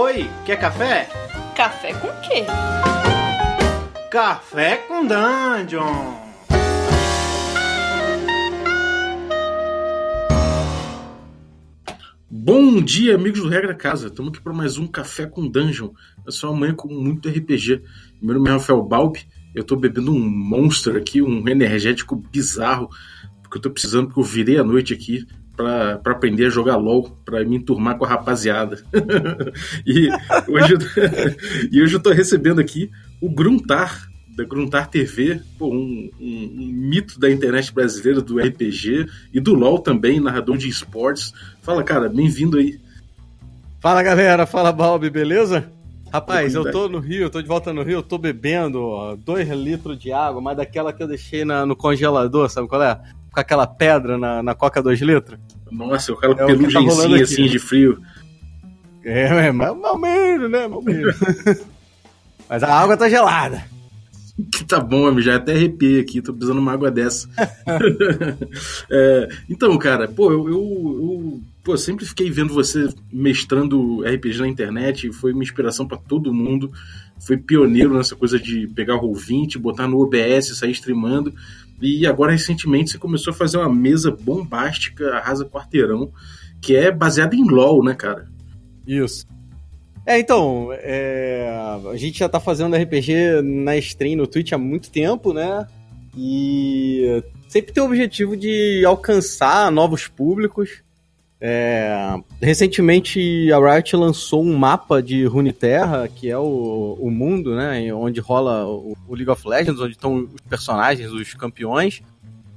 Oi, quer café? Café com quê? Café com Dungeon! Bom dia, amigos do Regra Casa. Estamos aqui para mais um Café com Dungeon. É só uma manhã com muito RPG. Meu nome é Rafael Balbi. Eu estou bebendo um Monster aqui, um energético bizarro, porque eu estou precisando, porque eu virei a noite aqui para aprender a jogar LOL, para me enturmar com a rapaziada. e, hoje eu, e hoje eu tô recebendo aqui o Gruntar, da Gruntar TV, pô, um, um, um, mito da internet brasileira, do RPG e do LoL também, narrador de esportes. Fala, cara, bem-vindo aí. Fala, galera. Fala, Balbi, beleza? Rapaz, eu tô no Rio, tô de volta no Rio, tô bebendo 2 litros de água, mas daquela que eu deixei na, no congelador, sabe qual é? Com aquela pedra na, na Coca 2 litros. Nossa, aquela é pelugenzinha tá assim de frio. É, é mal, mal menos, né? Mal menos. mas a água tá gelada. Que tá bom, amigo, já até arrepiei aqui, tô precisando de uma água dessa. é, então, cara, pô, eu, eu, eu pô, sempre fiquei vendo você mestrando RPG na internet, foi uma inspiração para todo mundo. Foi pioneiro nessa coisa de pegar o Roll20, botar no OBS, sair streamando. E agora, recentemente, você começou a fazer uma mesa bombástica, arrasa quarteirão, que é baseada em LOL, né, cara? Isso. É, então, é, a gente já tá fazendo RPG na stream no Twitch há muito tempo, né? E sempre tem o objetivo de alcançar novos públicos. É, recentemente a Riot lançou um mapa de Runeterra, que é o, o mundo, né? Onde rola o, o League of Legends, onde estão os personagens, os campeões.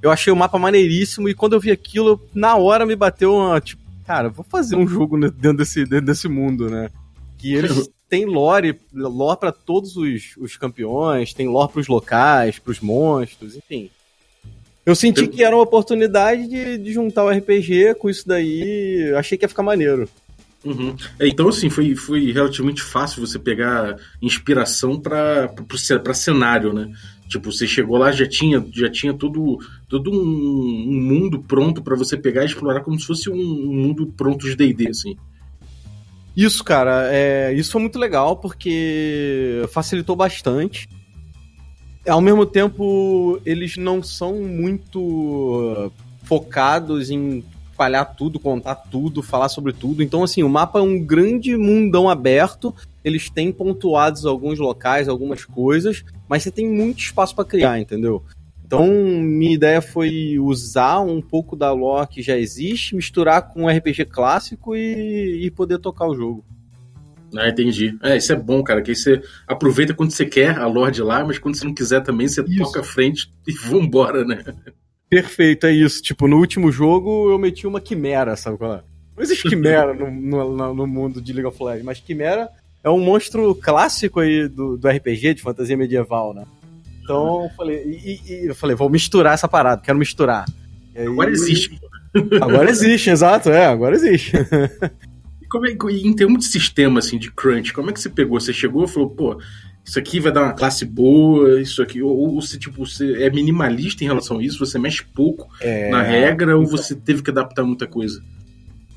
Eu achei o mapa maneiríssimo e quando eu vi aquilo, na hora me bateu uma, tipo, cara, vou fazer um jogo dentro desse, dentro desse mundo, né? que eles têm lore, lore para todos os, os campeões, tem lore para os locais, para os monstros, enfim. Eu senti que era uma oportunidade de, de juntar o RPG com isso daí, achei que ia ficar maneiro. Uhum. É, então, assim, foi, foi relativamente fácil você pegar inspiração para cenário, né? Tipo, você chegou lá, já tinha, já tinha todo, todo um, um mundo pronto para você pegar e explorar como se fosse um, um mundo pronto de D&D, assim. Isso, cara, é, isso foi muito legal porque facilitou bastante. Ao mesmo tempo, eles não são muito focados em espalhar tudo, contar tudo, falar sobre tudo. Então, assim, o mapa é um grande mundão aberto. Eles têm pontuados alguns locais, algumas coisas, mas você tem muito espaço para criar, entendeu? Então, minha ideia foi usar um pouco da lore que já existe, misturar com um RPG clássico e, e poder tocar o jogo. Ah, entendi. É, isso é bom, cara, que aí você aproveita quando você quer a lore de lá, mas quando você não quiser também, você isso. toca a frente e vambora, né? Perfeito, é isso. Tipo, no último jogo eu meti uma quimera, sabe qual é? Não existe quimera no, no, no, mundo de League of Legends, mas quimera é um monstro clássico aí do, do RPG, de fantasia medieval, né? Então eu falei, e, e, eu falei, vou misturar essa parada, quero misturar. Aí, agora existe. Agora existe, exato, é, agora existe. Como é, em termos de sistema, assim, de crunch, como é que você pegou? Você chegou e falou, pô, isso aqui vai dar uma classe boa, isso aqui, ou, ou você, tipo, você é minimalista em relação a isso, você mexe pouco é... na regra, ou você teve que adaptar muita coisa?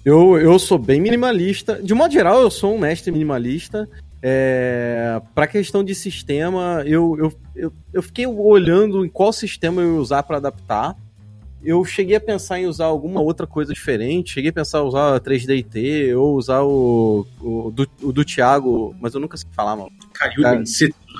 Eu, eu sou bem minimalista. De modo geral, eu sou um mestre minimalista. É, para questão de sistema, eu, eu, eu, eu, fiquei olhando em qual sistema eu ia usar para adaptar. Eu cheguei a pensar em usar alguma outra coisa diferente. Cheguei a pensar em usar 3DT ou usar o, o, do, o do Thiago, mas eu nunca sei falar, mano. Caiu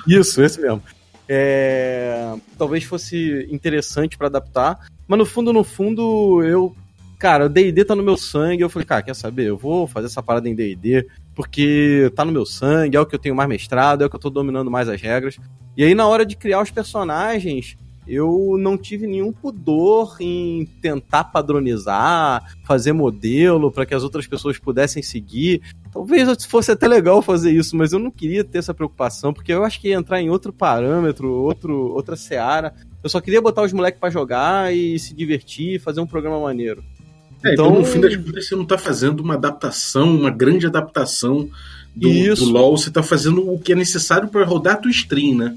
Isso, esse mesmo. É, talvez fosse interessante para adaptar, mas no fundo, no fundo, eu cara, o D&D tá no meu sangue. Eu falei, cara, quer saber? Eu vou fazer essa parada em D&D, porque tá no meu sangue, é o que eu tenho mais mestrado, é o que eu tô dominando mais as regras. E aí, na hora de criar os personagens, eu não tive nenhum pudor em tentar padronizar, fazer modelo para que as outras pessoas pudessem seguir. Talvez fosse até legal fazer isso, mas eu não queria ter essa preocupação, porque eu acho que ia entrar em outro parâmetro, outro, outra seara. Eu só queria botar os moleques para jogar e se divertir, fazer um programa maneiro. É, então, então, no fim das contas, você não está fazendo uma adaptação, uma grande adaptação do, do LoL, você está fazendo o que é necessário para rodar a tua stream, né?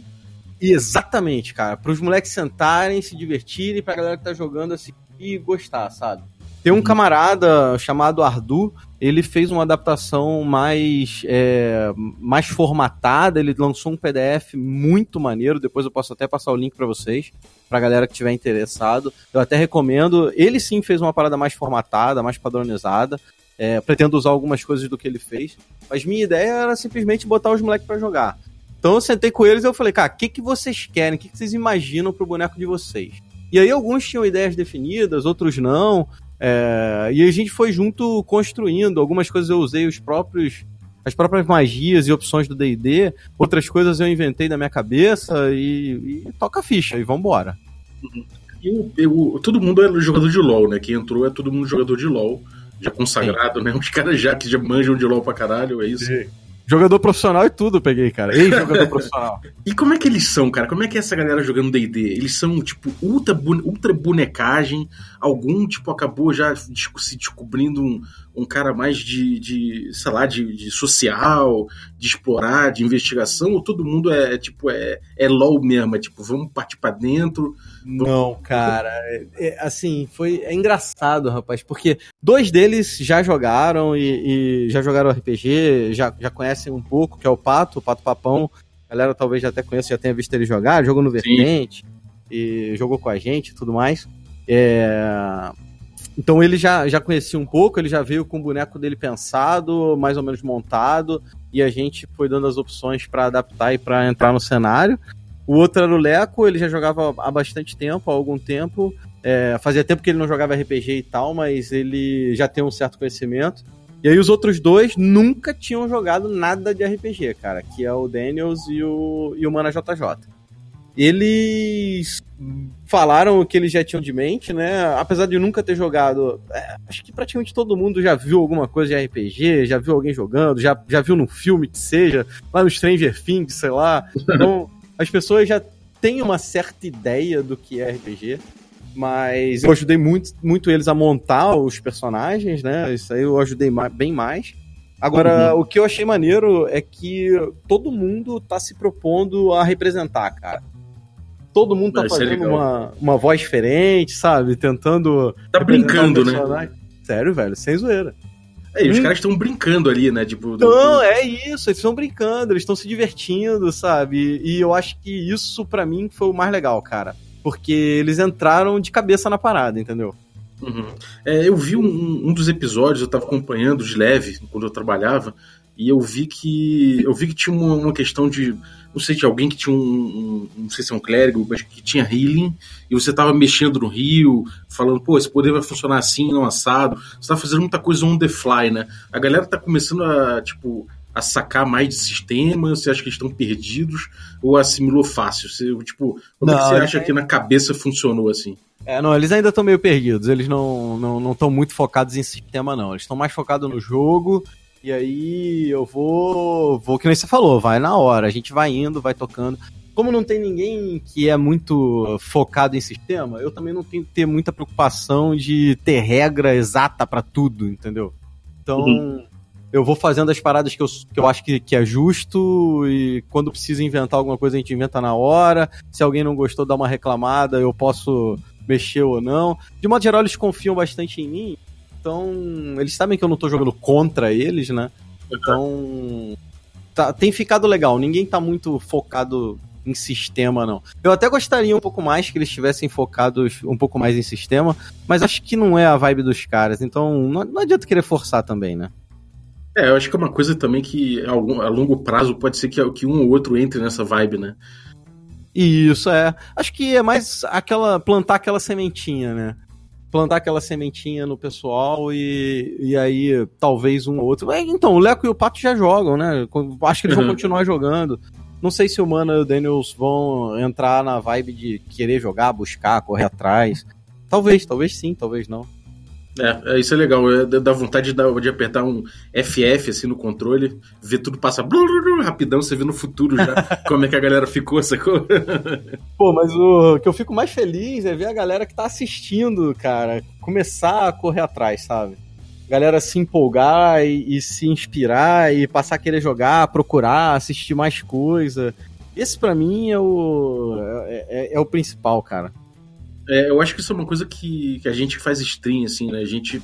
Exatamente, cara. Para os moleques sentarem, se divertirem, para a galera que tá jogando assim e gostar, sabe? Tem um camarada chamado Ardu, ele fez uma adaptação mais, é, mais formatada, ele lançou um PDF muito maneiro, depois eu posso até passar o link para vocês, pra galera que tiver interessado. Eu até recomendo, ele sim fez uma parada mais formatada, mais padronizada, é, pretendo usar algumas coisas do que ele fez, mas minha ideia era simplesmente botar os moleques para jogar. Então eu sentei com eles e eu falei, cara, o que, que vocês querem? O que, que vocês imaginam pro boneco de vocês? E aí alguns tinham ideias definidas, outros não. É, e a gente foi junto construindo. Algumas coisas eu usei os próprios as próprias magias e opções do D&D, outras coisas eu inventei da minha cabeça e, e toca a ficha e vambora. Eu, eu, todo mundo é jogador de LoL, né? Quem entrou é todo mundo jogador de LoL, já consagrado, Sim. né? Os caras já que já manjam de LoL pra caralho, é isso? Sim. Jogador profissional e tudo peguei, cara. Ei, jogador profissional. E como é que eles são, cara? Como é que é essa galera jogando D&D? Eles são, tipo, ultra, ultra bonecagem? Algum, tipo, acabou já se descobrindo um, um cara mais de, de sei lá, de, de, social, de explorar, de investigação? Ou todo mundo é, tipo, é, é LOL mesmo? É tipo, vamos partir pra dentro? Não, cara. É, é, assim, foi é engraçado, rapaz, porque dois deles já jogaram e, e, já jogaram RPG, já, já conhecem um pouco, que é o Pato, o Pato Papão. A galera talvez já até conheça, já tenha visto ele jogar, jogou no Vertente Sim. e jogou com a gente e tudo mais. É... Então ele já, já conhecia um pouco, ele já veio com o boneco dele pensado, mais ou menos montado, e a gente foi dando as opções para adaptar e para entrar no cenário. O outro era o Leco, ele já jogava há bastante tempo, há algum tempo. É, fazia tempo que ele não jogava RPG e tal, mas ele já tem um certo conhecimento. E aí os outros dois nunca tinham jogado nada de RPG, cara, que é o Daniels e o, e o Mana JJ. Eles falaram o que eles já tinham de mente, né? Apesar de nunca ter jogado, é, acho que praticamente todo mundo já viu alguma coisa de RPG, já viu alguém jogando, já, já viu num filme que seja, lá no Stranger Things, sei lá. Então, as pessoas já têm uma certa ideia do que é RPG, mas eu ajudei muito, muito eles a montar os personagens, né? Isso aí eu ajudei bem mais. Agora, uhum. o que eu achei maneiro é que todo mundo tá se propondo a representar, cara. Todo mundo tá Vai fazendo uma, uma voz diferente, sabe? Tentando. Tá brincando, né? Sério, velho, sem zoeira. É, e os hum. caras estão brincando ali, né? Tipo, Não, é isso, eles estão brincando, eles estão se divertindo, sabe? E eu acho que isso, para mim, foi o mais legal, cara. Porque eles entraram de cabeça na parada, entendeu? Uhum. É, eu vi um, um, dos episódios, eu tava acompanhando de leve quando eu trabalhava, e eu vi que. Eu vi que tinha uma, uma questão de não sei, de alguém que tinha um, um, não sei se é um clérigo, mas que tinha healing, e você tava mexendo no rio, falando, pô, esse poder vai funcionar assim, não assado. Você tá fazendo muita coisa on the fly, né? A galera tá começando a, tipo, a sacar mais de sistema, você acha que eles estão perdidos, ou assimilou fácil? Você, tipo, como não, é que você acha ainda... que na cabeça funcionou assim? É, não, eles ainda estão meio perdidos, eles não estão não, não muito focados em sistema, não. Eles estão mais focados no jogo e aí eu vou. Vou que nem você falou, vai na hora. A gente vai indo, vai tocando. Como não tem ninguém que é muito focado em sistema, eu também não tenho que ter muita preocupação de ter regra exata para tudo, entendeu? Então, uhum. eu vou fazendo as paradas que eu, que eu acho que, que é justo e quando precisa inventar alguma coisa a gente inventa na hora. Se alguém não gostou, dá uma reclamada, eu posso mexer ou não. De modo geral, eles confiam bastante em mim. Então, eles sabem que eu não tô jogando contra eles, né? Então, tá, tem ficado legal. Ninguém tá muito focado em sistema, não. Eu até gostaria um pouco mais que eles estivessem focados um pouco mais em sistema, mas acho que não é a vibe dos caras. Então, não, não adianta querer forçar também, né? É, eu acho que é uma coisa também que a, longo prazo pode ser que, que um ou outro entre nessa vibe, né? Isso, é. Acho que é mais aquela. plantar aquela sementinha, né? Plantar aquela sementinha no pessoal e, e aí talvez um ou outro. É, então, o Leco e o Pato já jogam, né? Acho que eles uhum. vão continuar jogando. Não sei se o Mana e o Daniels vão entrar na vibe de querer jogar, buscar, correr atrás. Talvez, talvez sim, talvez não. É, é, isso é legal. É, dá vontade de, de, apertar um FF assim no controle, ver tudo passar rapidão, você vê no futuro já como é que a galera ficou, sacou? Pô, mas o que eu fico mais feliz é ver a galera que tá assistindo, cara, começar a correr atrás, sabe? Galera se empolgar e, e se inspirar e passar a querer jogar, procurar, assistir mais coisa. Esse para mim é o é, é, é o principal, cara. É, eu acho que isso é uma coisa que, que a gente faz stream, assim, né? A gente.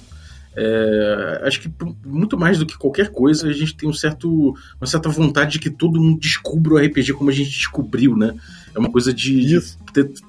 É, acho que muito mais do que qualquer coisa, a gente tem um certo, uma certa vontade de que todo mundo descubra o RPG como a gente descobriu, né? É uma coisa de, de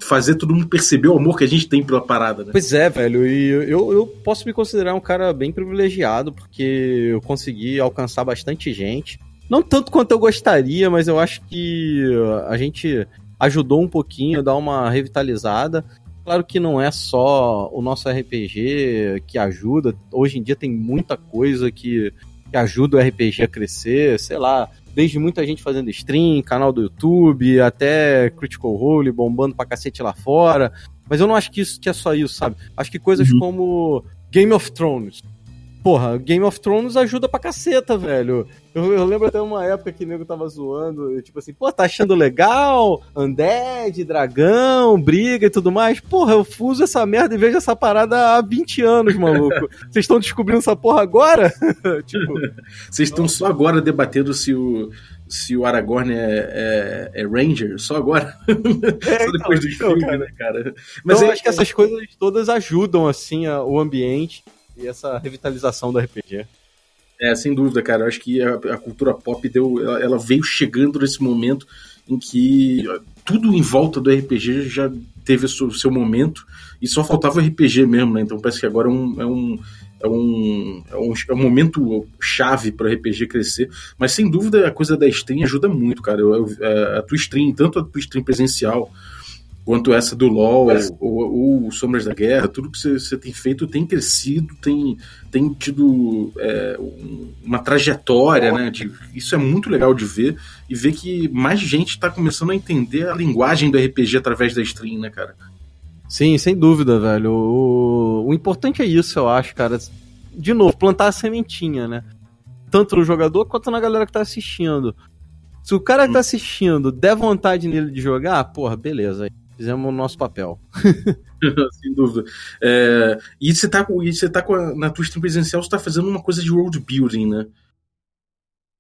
fazer todo mundo perceber o amor que a gente tem pela parada, né? Pois é, velho. E eu, eu posso me considerar um cara bem privilegiado, porque eu consegui alcançar bastante gente. Não tanto quanto eu gostaria, mas eu acho que a gente ajudou um pouquinho a dar uma revitalizada. Claro que não é só o nosso RPG que ajuda. Hoje em dia tem muita coisa que, que ajuda o RPG a crescer, sei lá, desde muita gente fazendo stream, canal do YouTube, até Critical Role bombando pra cacete lá fora. Mas eu não acho que isso que é só isso, sabe? Acho que coisas uhum. como Game of Thrones porra, Game of Thrones ajuda pra caceta, velho. Eu, eu lembro até uma época que o nego tava zoando, tipo assim, pô, tá achando legal? Undead, dragão, briga e tudo mais. Porra, eu fuso essa merda e vejo essa parada há 20 anos, maluco. Vocês estão descobrindo essa porra agora? tipo. Vocês estão só agora debatendo se o se o Aragorn é, é, é, Ranger, só agora. É, só depois então, dos então, filmes, cara. né, cara? Mas então, eu acho que essas coisas todas ajudam, assim, a, o ambiente e essa revitalização do RPG. É, sem dúvida, cara. Eu acho que a, a cultura pop deu, ela, ela, veio chegando nesse momento em que tudo em volta do RPG já teve o seu, momento e só faltava o RPG mesmo, né? Então parece que agora é um, é um, é um, é um, é um momento chave para o RPG crescer. Mas sem dúvida a coisa da stream ajuda muito, cara. Eu, eu, a, a tua stream, tanto a tua stream presencial quanto essa do LoL ou, ou, Sombras da Guerra, tudo que você tem feito tem crescido, tem, tem tido é, uma trajetória, né? De, isso é muito legal de ver e ver que mais gente está começando a entender a linguagem do RPG através da stream, né, cara? Sim, sem dúvida, velho. O, o importante é isso, eu acho, cara. De novo, plantar a sementinha, né? Tanto no jogador quanto na galera que tá assistindo. Se o cara que tá assistindo der vontade nele de jogar, porra, beleza Fizemos o nosso papel. Sem dúvida. É, e você tá, e você tá a, na tua stream presencial, você tá fazendo uma coisa de world building, né?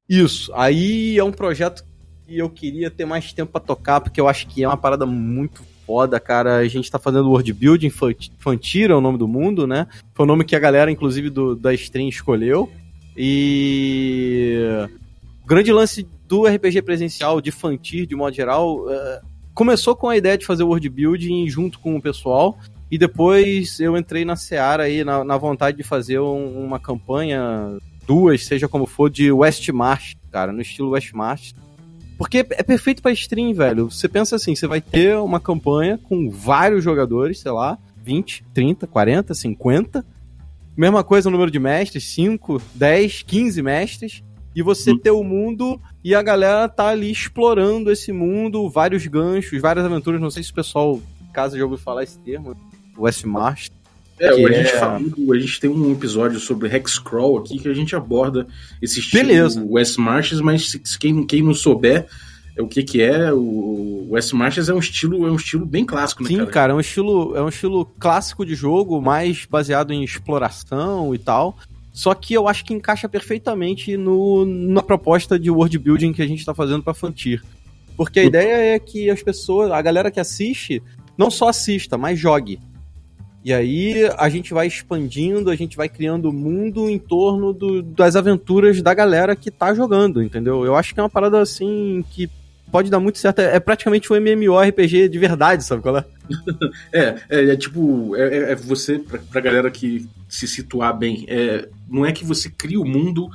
Isso. Aí é um projeto que eu queria ter mais tempo para tocar, porque eu acho que é uma parada muito foda, cara. A gente tá fazendo world building, Fantira é o nome do mundo, né? Foi o nome que a galera, inclusive, do, da stream escolheu. E. O grande lance do RPG presencial, de Fantir, de modo geral, é, começou com a ideia de fazer world building junto com o pessoal. E depois eu entrei na Seara aí, na, na vontade de fazer um, uma campanha, duas, seja como for, de West March, cara, no estilo West March. Porque é perfeito para stream, velho. Você pensa assim, você vai ter uma campanha com vários jogadores, sei lá, 20, 30, 40, 50. Mesma coisa o número de mestres, 5, 10, 15 mestres e você hum. ter o mundo e a galera tá ali explorando esse mundo, vários ganchos, várias aventuras. Não sei se o pessoal, caso já ouviu falar esse termo, Westmarch. É, a gente, é... Falando, a gente tem um episódio sobre Hexcrawl aqui que a gente aborda esse estilo Beleza. West Marches, mas quem, quem não souber é o que que é, o West Marches é um estilo, é um estilo bem clássico, né, Sim, cara? cara, é um estilo, é um estilo clássico de jogo, mais baseado em exploração e tal. Só que eu acho que encaixa perfeitamente no, na proposta de world building que a gente está fazendo para Fantir. Porque a ideia é que as pessoas, a galera que assiste, não só assista, mas jogue. E aí a gente vai expandindo, a gente vai criando o mundo em torno do, das aventuras da galera que tá jogando, entendeu? Eu acho que é uma parada assim que pode dar muito certo. É, é praticamente um MMORPG de verdade, sabe qual é? é, é, é, tipo, é, é, é você, pra, pra galera que se situar bem, é, não é que você cria o mundo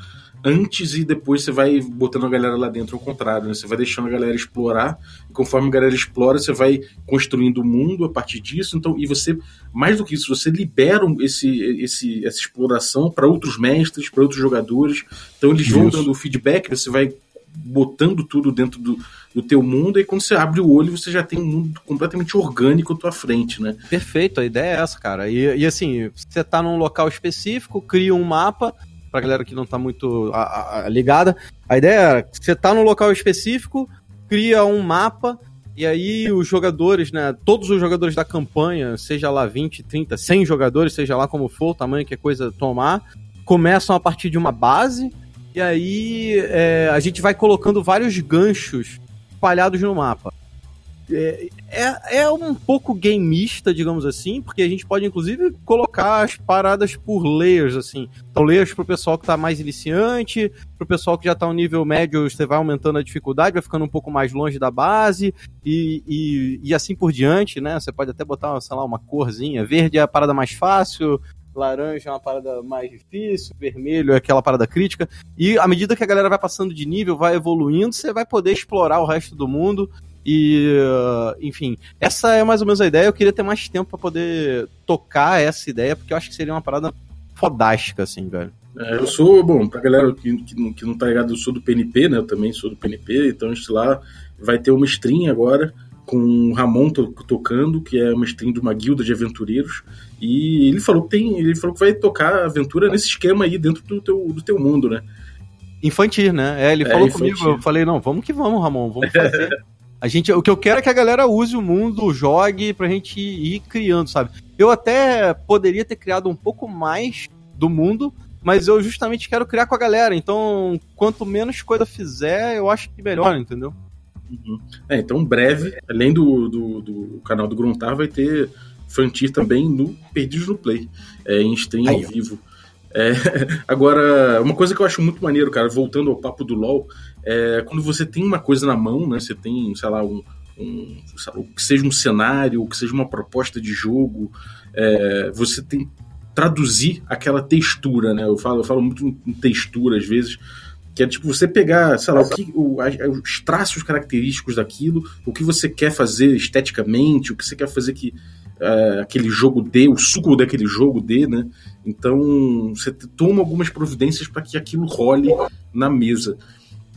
antes e depois você vai botando a galera lá dentro, ao contrário, né? Você vai deixando a galera explorar, e conforme a galera explora, você vai construindo o mundo a partir disso, então, e você, mais do que isso, você libera esse, esse, essa exploração para outros mestres, para outros jogadores, então eles vão dando o feedback, você vai botando tudo dentro do, do teu mundo, e quando você abre o olho, você já tem um mundo completamente orgânico à tua frente, né? Perfeito, a ideia é essa, cara. E, e assim, você tá num local específico, cria um mapa, pra galera que não tá muito a, a, ligada. A ideia é, você tá num local específico, cria um mapa, e aí os jogadores, né, todos os jogadores da campanha, seja lá 20, 30, 100 jogadores, seja lá como for, o tamanho que a coisa tomar, começam a partir de uma base, e aí é, a gente vai colocando vários ganchos espalhados no mapa. é, é, é um pouco gameista, digamos assim, porque a gente pode inclusive colocar as paradas por layers, assim. Então, layers pro pessoal que tá mais iniciante, pro pessoal que já tá no nível médio, você vai aumentando a dificuldade, vai ficando um pouco mais longe da base, e, e, e assim por diante, né? Você pode até botar, sei lá, uma corzinha. Verde é a parada mais fácil, laranja é uma parada mais difícil, vermelho é aquela parada crítica. E à medida que a galera vai passando de nível, vai evoluindo, você vai poder explorar o resto do mundo. E, enfim, essa é mais ou menos a ideia. Eu queria ter mais tempo para poder tocar essa ideia, porque eu acho que seria uma parada fodástica, assim, velho. É, eu sou, bom, pra galera que, que, não, que não tá ligado, eu sou do PNP, né? Eu também sou do PNP, então a gente lá vai ter uma stream agora com o Ramon to tocando, que é uma stream de uma guilda de aventureiros. E ele falou que tem. Ele falou que vai tocar aventura nesse esquema aí dentro do teu, do teu mundo, né? Infantil, né? É, ele é, falou infantil. comigo, eu falei, não, vamos que vamos, Ramon, vamos fazer. A gente, o que eu quero é que a galera use o mundo, jogue pra gente ir criando, sabe? Eu até poderia ter criado um pouco mais do mundo, mas eu justamente quero criar com a galera. Então, quanto menos coisa fizer, eu acho que melhor, entendeu? Uhum. É, então, breve, além do, do, do canal do Gruntar, vai ter Frontier também no Perdidos no Play, é, em stream Aí, ao vivo. É, agora, uma coisa que eu acho muito maneiro, cara, voltando ao papo do LoL, é quando você tem uma coisa na mão, né? Você tem, sei lá, um, um lá, que seja um cenário, ou que seja uma proposta de jogo, é, você tem traduzir aquela textura, né? Eu falo, eu falo muito em textura às vezes, que é tipo você pegar, sei lá, o que, o, os traços característicos daquilo, o que você quer fazer esteticamente, o que você quer fazer que uh, aquele jogo dê, o suco daquele jogo dê, né? Então você toma algumas providências para que aquilo role na mesa.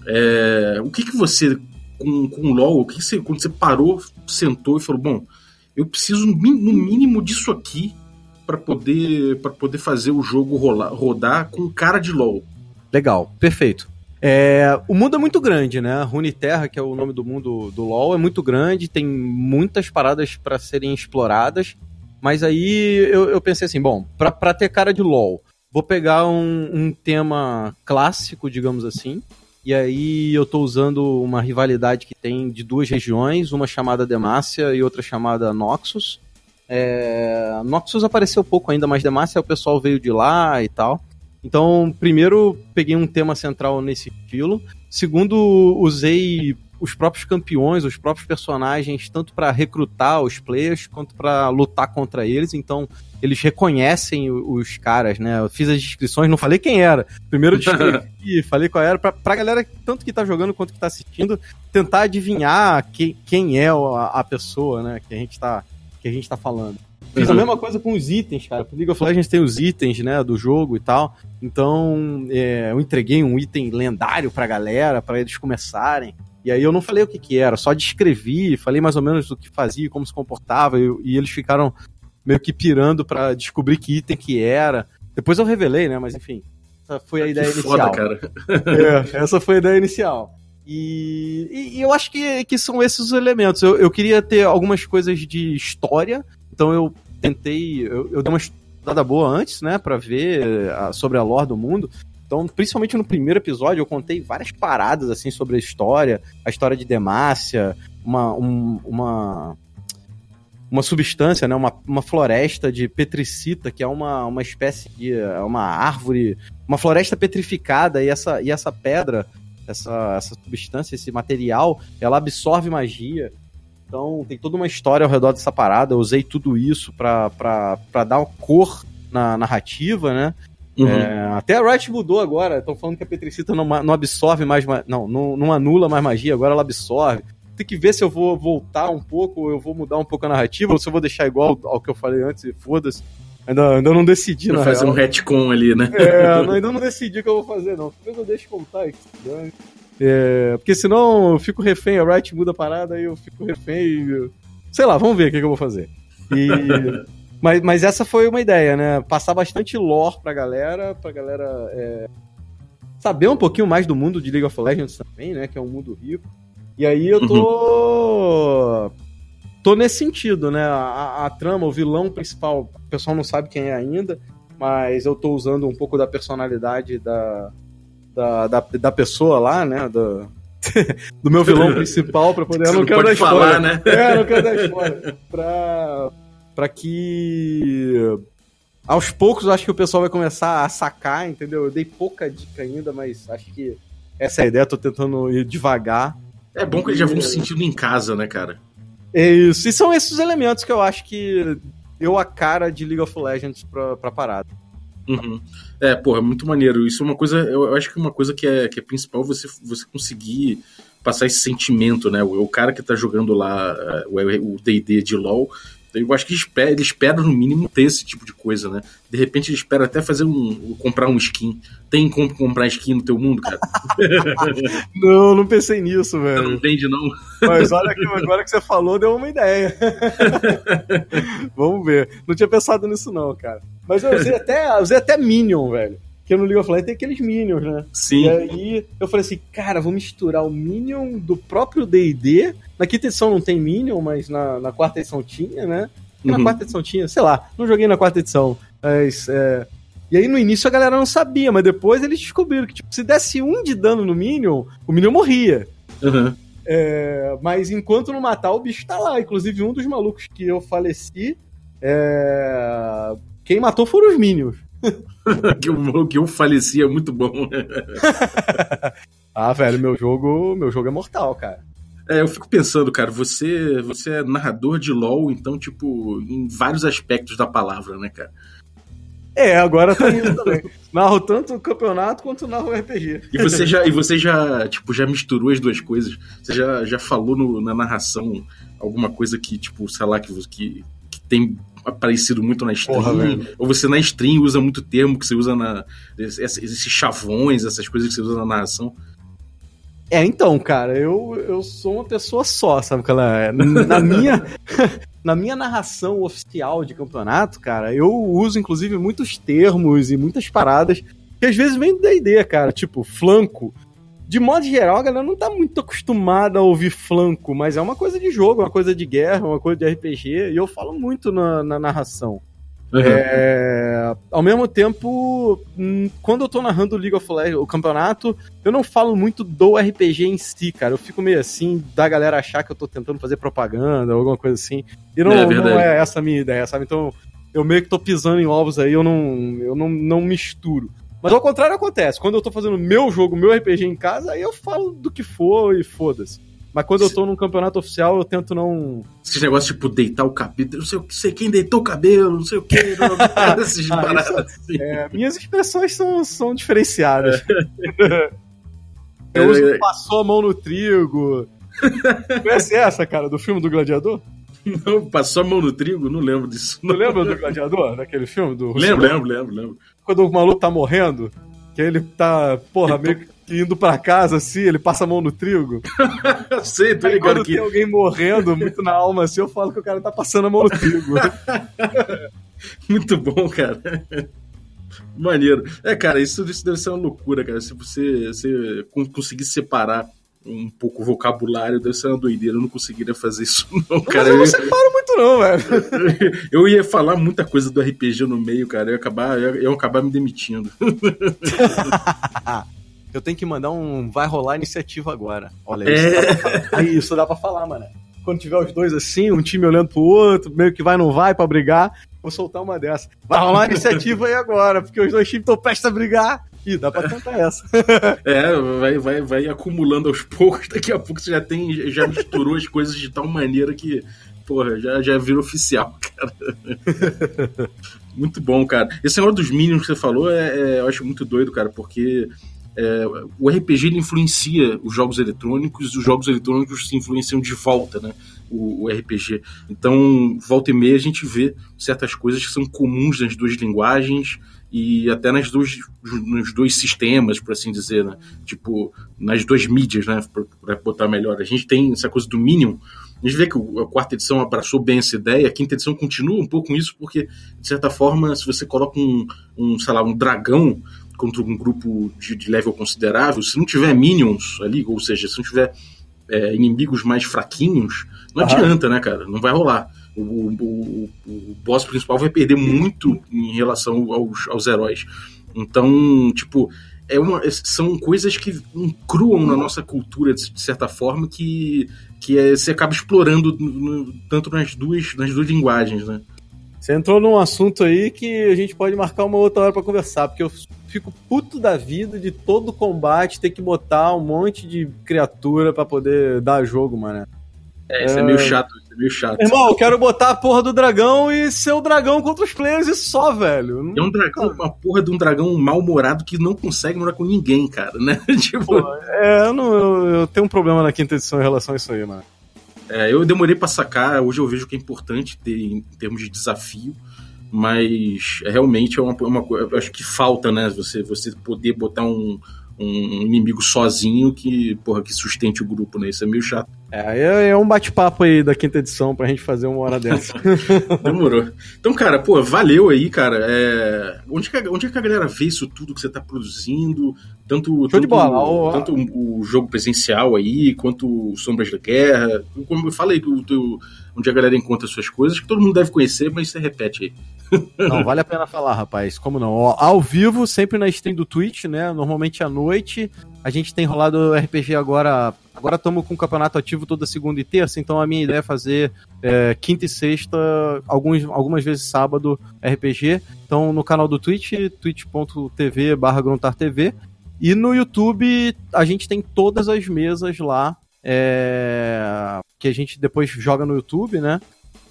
É, o que, que você, com, com o LoL, o que, você, quando você parou, sentou e falou: bom, eu preciso no mínimo disso aqui para poder poder fazer o jogo rolar, rodar com cara de LoL. Legal, perfeito. É, o mundo é muito grande, né? Runeterra, que é o nome do mundo do LoL, é muito grande, tem muitas paradas para serem exploradas. Mas aí eu, eu pensei assim, bom, para ter cara de LoL, vou pegar um, um, tema clássico, digamos assim. E aí eu tô usando uma rivalidade que tem de duas regiões, uma chamada Demacia e outra chamada Noxus. É, Noxus apareceu pouco ainda, mas Demacia o pessoal veio de lá e tal. Então, primeiro, peguei um tema central nesse estilo. Segundo, usei os próprios campeões, os próprios personagens, tanto para recrutar os players quanto para lutar contra eles. Então, eles reconhecem os caras, né? Eu fiz as descrições, não falei quem era. Primeiro descrevi, falei qual era, pra, pra galera, tanto que tá jogando quanto que tá assistindo, tentar adivinhar que, quem é a, a pessoa, né? Que a gente tá, que a gente tá falando. Fiz a mesma coisa com os itens, cara. League of Legends tem os itens, né, do jogo e tal. Então, é, eu entreguei um item lendário pra galera, para eles começarem. E aí eu não falei o que que era, só descrevi, falei mais ou menos o que fazia, como se comportava, e, e eles ficaram meio que pirando para descobrir que item que era. Depois eu revelei, né, mas enfim. Essa foi a ideia que inicial. Foda, cara. é, essa foi a ideia inicial. E, e, e, eu acho que, que são esses os elementos. Eu, eu queria ter algumas coisas de história, então eu tentei, eu, eu dei uma estudada boa antes, né, para ver a, sobre a lore do mundo. Então, principalmente no primeiro episódio, eu contei várias paradas assim sobre a história, a história de Demácia, uma, um, uma uma substância, né, uma, uma floresta de petricita, que é uma, uma espécie de é uma árvore, uma floresta petrificada e essa, e essa pedra, essa, essa substância, esse material, ela absorve magia. Então tem toda uma história ao redor dessa parada. Eu usei tudo isso pra dar cor na narrativa, né? Uhum. É, até a Riot mudou agora. Estão falando que a Petricita não, não absorve mais. Não, não, não anula mais magia, agora ela absorve. Tem que ver se eu vou voltar um pouco, ou eu vou mudar um pouco a narrativa, ou se eu vou deixar igual ao que eu falei antes e foda-se. Ainda, ainda não decidi, Vou fazer real. um retcon ali, né? É, ainda não decidi o que eu vou fazer, não. Talvez eu deixe contar aqui. É, porque senão eu fico refém, a Riot muda a parada e eu fico refém e... Sei lá, vamos ver o que, que eu vou fazer. E... mas, mas essa foi uma ideia, né? Passar bastante lore pra galera, pra galera é... saber um pouquinho mais do mundo de League of Legends também, né? Que é um mundo rico. E aí eu tô. Uhum. tô nesse sentido, né? A, a, trama, o vilão principal, o pessoal não sabe quem é ainda, mas eu tô usando um pouco da personalidade da, da, da, da pessoa lá, né? Da, do meu vilão principal pra poder. Você eu não, não quero pode dar falar, spoiler. né? É, eu não quero dar spoiler. Pra, pra que. Aos poucos eu acho que o pessoal vai começar a sacar, entendeu? Eu dei pouca dica ainda, mas acho que essa é a ideia, tô tentando ir devagar. É bom que eles já vão se sentindo em casa, né, cara? É isso. E são esses os elementos que eu acho que deu a cara de League of Legends pra, pra parada. Uhum. É, porra, muito maneiro. Isso é uma coisa, eu, acho que uma coisa que é, que é principal você, você conseguir passar esse sentimento, né? O, o cara que tá jogando lá eh, o o D&D de LoL, eu acho que ele espera, ele espera no mínimo ter esse tipo de coisa, né? De repente ele espera até fazer um, comprar um skin. Tem como comprar skin no teu mundo, cara? Não, não pensei nisso, Você velho. não vende, não? Mas olha que agora que você falou, deu uma ideia. Vamos ver. Não tinha pensado nisso, não, cara. Mas eu usei até, eu usei até Minion, velho. Porque no League of Legends tem aqueles Minions, né? Sim. E aí eu falei assim, cara, vou misturar o Minion do próprio D&D. Na quinta edição não tem Minion, mas na, na quarta edição tinha, né? E Na Uhum. quarta edição tinha, sei lá, não joguei na quarta edição. Mas, é... E aí no início a galera não sabia, mas depois eles descobriram que tipo, se desse um de dano no Minion, o Minion morria. Uhum. É, mas enquanto não matar, o bicho tá lá. Inclusive, um dos malucos que eu faleci. é, Quem matou foram os Minions. que, eu, que eu faleci é muito bom. Ah, velho, meu jogo, meu jogo é mortal, cara. É, eu fico pensando, cara, você, você é narrador de LoL, então, tipo, em vários aspectos da palavra, né, cara? É, agora tá indo também. Narro tanto o campeonato quanto narro o RPG. E você já, e você já, tipo, já misturou as duas coisas? Você já, já falou no- na narração alguma coisa que, tipo, sei lá, que, que, que tem aparecido muito na stream? Porra, ou você na stream usa muito termo que você usa na. Esses, chavões, essas coisas que você usa na narração? É, então, cara, eu, eu sou uma pessoa só, sabe qual é? Na minha, na minha narração oficial de campeonato, cara, eu uso inclusive muitos termos e muitas paradas que às vezes vem do D&D, cara, tipo flanco. De modo geral, a galera não tá muito acostumada a ouvir flanco, mas é uma coisa de jogo, uma coisa de guerra, uma coisa de RPG, e eu falo muito na, na narração. É, ao mesmo tempo, hum, quando eu tô narrando o League of Legends, o campeonato, eu não falo muito do RPG em si, cara. Eu fico meio assim, da galera achar que eu tô tentando fazer propaganda ou alguma coisa assim. E não É não é essa a minha ideia, sabe? Então, eu meio que tô pisando em ovos aí, eu não, eu não, não misturo. Mas ao contrário acontece. Quando eu tô fazendo meu jogo, meu RPG em casa, aí eu falo do que for e foda-se. Mas quando eu tô num campeonato oficial, eu tento não. Esses negócios, tipo, deitar o cabelo, não sei, o que- sei quem deitou o cabelo, não sei o que, esses Ah, baratos assim. É, minhas expressões são, são diferenciadas. Eu uso É, passou a mão no trigo. Conhece essa, cara, do filme do Gladiador? Não, passou a mão no trigo? Não lembro disso. Não lembra do Gladiador, daquele filme? Do Lembro, lembro, lembro, lembro. Quando o maluco tá morrendo, que ele tá, porra, meio que indo pra casa assim, ele passa a mão no trigo. Eu sei, tô Aí ligado quando que. tem alguém morrendo muito na alma assim, eu falo que o cara tá passando a mão no trigo. Muito bom, cara. Maneiro. É, cara, isso, isso deve ser uma loucura, cara. Se você, você con- conseguir separar um pouco o vocabulário, deve ser uma doideira. Eu não conseguiria fazer isso, não, cara. Mas eu não separo muito não, velho. eu ia falar muita coisa do RPG no meio, cara. Eu ia acabar, eu ia acabar me demitindo. Eu tenho que mandar um vai rolar iniciativa agora. Olha, É. isso, dá pra falar. Aí, isso dá pra falar, mano. Quando tiver os dois assim, um time olhando pro outro, meio que vai não vai pra brigar, vou soltar uma dessa. Vai rolar iniciativa aí agora, porque os dois times estão prestes a brigar. Ih, dá pra tentar essa. É, vai, vai, vai acumulando aos poucos. Daqui a pouco você já tem, já misturou as coisas de tal maneira que, porra, já, já vira oficial, cara. muito bom, cara. Esse negócio dos Minions que você falou, é, é- eu acho muito doido, cara, porque é, o RPG influencia os jogos eletrônicos os jogos eletrônicos se influenciam de volta, né? O, o RPG. Então, volta e meia a gente vê certas coisas que são comuns nas duas linguagens e até nas duas, nos dois sistemas, por assim dizer, né? Tipo, nas duas mídias, né? Pra botar melhor. A gente tem essa coisa do Minion. A gente vê que a quarta edição abraçou bem essa ideia, a quinta edição continua um pouco com isso, porque, de certa forma, se você coloca um, um sei lá, um dragão contra um grupo de, de level considerável, se não tiver minions ali, ou seja, se não tiver é, inimigos mais fraquinhos, não Aham. adianta, né, cara? Não vai rolar. O, o, o, boss principal vai perder muito em relação aos, aos heróis. Então, tipo, é uma, são coisas que incruam na nossa cultura, de certa forma, que, que é, você acaba explorando no, tanto nas duas, nas duas linguagens, né? Você entrou num assunto aí que a gente pode marcar uma outra hora para conversar, porque eu fico puto da vida de todo combate ter que botar um monte de criatura para poder dar jogo, mano. É, isso é, é meio chato, isso é meio chato. Irmão, eu quero botar a porra do dragão e ser o dragão contra os players e só, velho. É um dragão, uma porra de um dragão mal-humorado que não consegue morar com ninguém, cara, né? tipo... Pô, é, eu, não, eu, eu, tenho um problema na quinta edição em relação a isso aí, mano. É, eu demorei para sacar, hoje eu vejo que é importante ter em termos de desafio, mas realmente é uma, uma acho que falta, né? Você, você poder botar um, um inimigo sozinho que, porra, que sustente o grupo, né? Isso é meio chato. É, é, é um bate-papo aí da quinta edição pra gente fazer uma hora dessa. Demorou. Então, cara, pô, valeu aí, cara. É... Onde, que a, onde é que a galera vê isso tudo que você tá produzindo? Tanto, tanto, bola, tanto o, o, jogo presencial aí, quanto Sombras da Guerra. Como eu falei, o teu, onde a galera encontra suas coisas, que todo mundo deve conhecer, mas você repete aí. Não, vale a pena falar, rapaz. Como não? Ó, ao vivo, sempre na stream do Twitch, né? Normalmente à noite. A gente tem rolado RPG agora. Agora estamos com o campeonato ativo toda segunda e terça, então a minha ideia é fazer é, quinta e sexta, alguns, algumas vezes sábado, RPG. Então no canal do Twitch, twitch.tv barra TV. E no YouTube a gente tem todas as mesas lá. É, que a gente depois joga no YouTube, né?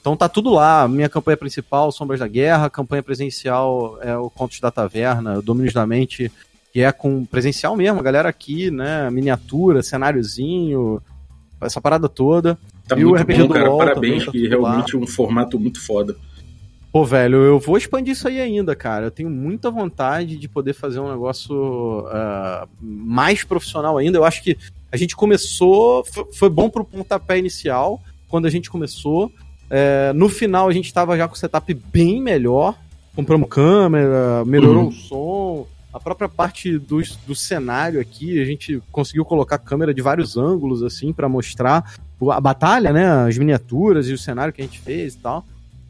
Então tá tudo lá. Minha campanha principal, Sombras da Guerra, campanha presencial é o Contos da Taverna, Domínios da Mente, que é com presencial mesmo, a galera aqui, né? Miniatura, cenáriozinho, essa parada toda. Tá e o RPG bom, do cara. LOL Parabéns, também, tá que realmente é um formato muito foda. Pô, velho, eu vou expandir isso aí ainda, cara. Eu tenho muita vontade de poder fazer um negócio uh, mais profissional ainda. Eu acho que a gente começou, foi bom pro pontapé inicial, quando a gente começou. É, no final a gente estava já com o setup bem melhor. Compramos câmera, melhorou uhum. o som. A própria parte do, do cenário aqui, a gente conseguiu colocar câmera de vários ângulos, assim, para mostrar a batalha, né? As miniaturas e o cenário que a gente fez e tal.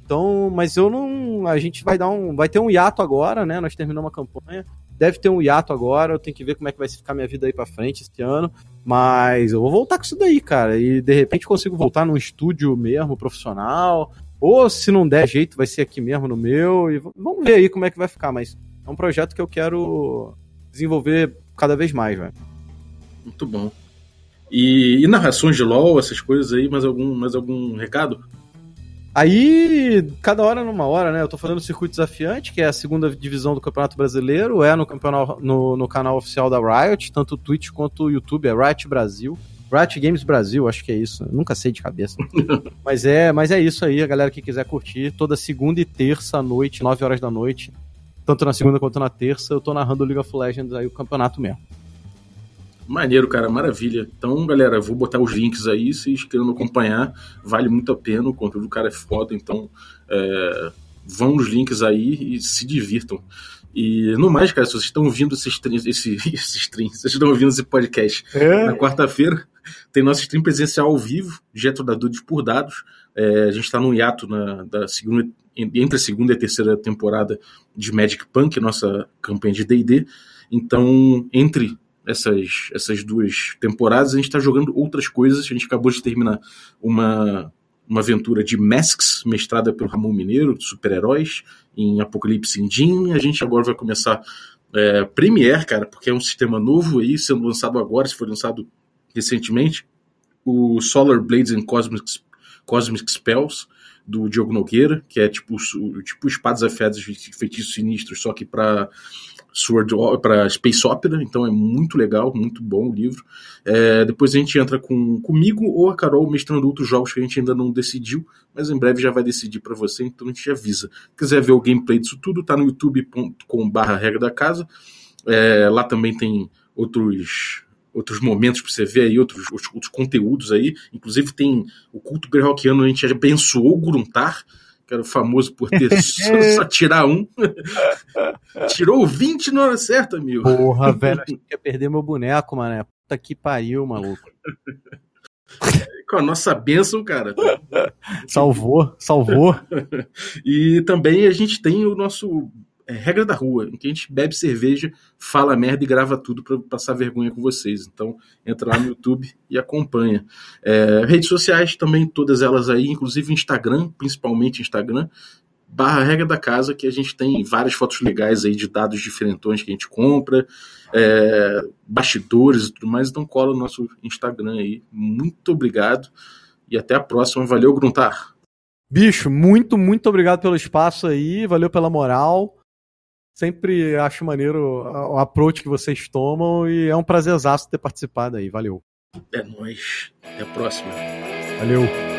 Então, mas eu não. A gente vai dar um. Vai ter um hiato agora, né? Nós terminamos a campanha. Deve ter um hiato agora. Eu tenho que ver como é que vai ficar minha vida aí pra frente esse ano. Mas eu vou voltar com isso daí, cara. E de repente consigo voltar num estúdio mesmo, profissional. Ou se não der jeito, vai ser aqui mesmo no meu. E vamos ver aí como é que vai ficar. Mas é um projeto que eu quero desenvolver cada vez mais, velho. Muito bom. E, e, narrações de LOL, essas coisas aí, mais algum, mais algum recado? Aí, cada hora numa hora, né? Eu tô fazendo o Circuito Desafiante, que é a segunda divisão do Campeonato Brasileiro, é no, campeonato, no, no canal oficial da Riot, tanto o Twitch quanto o YouTube, é Riot Brasil. Riot Games Brasil, acho que é isso. Eu nunca sei de cabeça. mas é, mas é isso aí, a galera que quiser curtir, toda segunda e terça à noite, 9 horas da noite, tanto na segunda quanto na terça, eu tô narrando o League of Legends aí o campeonato mesmo. Maneiro, cara, maravilha. Então, galera, vou botar os links aí, se querendo acompanhar, vale muito a pena, o conteúdo do cara é foda, então é, vão nos links aí e se divirtam. E no mais, cara, se vocês estão ouvindo esse stream, esse, esse stream, vocês estão ouvindo esse podcast é. na quarta-feira, tem nosso stream presencial ao vivo, direto da Dudes por Dados. É, a gente está num hiato na, da segunda, entre a segunda e a terceira temporada de Magic Punk, nossa campanha de D&D. Então, entre essas, essas duas temporadas, a gente está jogando outras coisas. A gente acabou de terminar uma, uma aventura de Masks, mestrada pelo Ramon Mineiro, de super-heróis, em Apocalipse Engine. A gente agora vai começar é, Premiere, cara, porque é um sistema novo aí, sendo lançado agora, se foi lançado recentemente. O Solar Blades and Cosmic, Cosmic Spells, do Diogo Nogueira, que é tipo, tipo espadas afiadas de feitiços sinistros, só que para Sword para Space Opera, então é muito legal, muito bom o livro. É, depois a gente entra com comigo ou a Carol mestrando outros jogos que a gente ainda não decidiu, mas em breve já vai decidir para você, então a gente avisa. Se quiser ver o gameplay disso tudo, tá no youtube.com/barra regra da casa. É, lá também tem outros outros momentos para você ver aí, outros, outros conteúdos aí. Inclusive tem o culto greyhawkiano, a gente abençoou o Gruntar, que era famoso por ter só, só, tirar um. Tirou 20 na hora certa, amigo. Porra, velho, achei que ia perder meu boneco, mané. Puta que pariu, maluco. Com a nossa bênção, cara. salvou, salvou. e também a gente tem o nosso é, regra da rua, em que a gente bebe cerveja, fala merda e grava tudo para passar vergonha com vocês. Então, entra lá no YouTube e acompanha. É, redes sociais também, todas elas aí, inclusive Instagram, principalmente Instagram, barra regra da casa, que a gente tem várias fotos legais aí de dados diferentões que a gente compra, é, bastidores e tudo mais, então cola no nosso Instagram aí. Muito obrigado e até a próxima. Valeu, Gruntar! Bicho, muito, muito obrigado pelo espaço aí, valeu pela moral. Sempre acho maneiro o approach que vocês tomam e é um prazerzaço ter participado aí. Valeu. É nóis. Até a próxima. Valeu.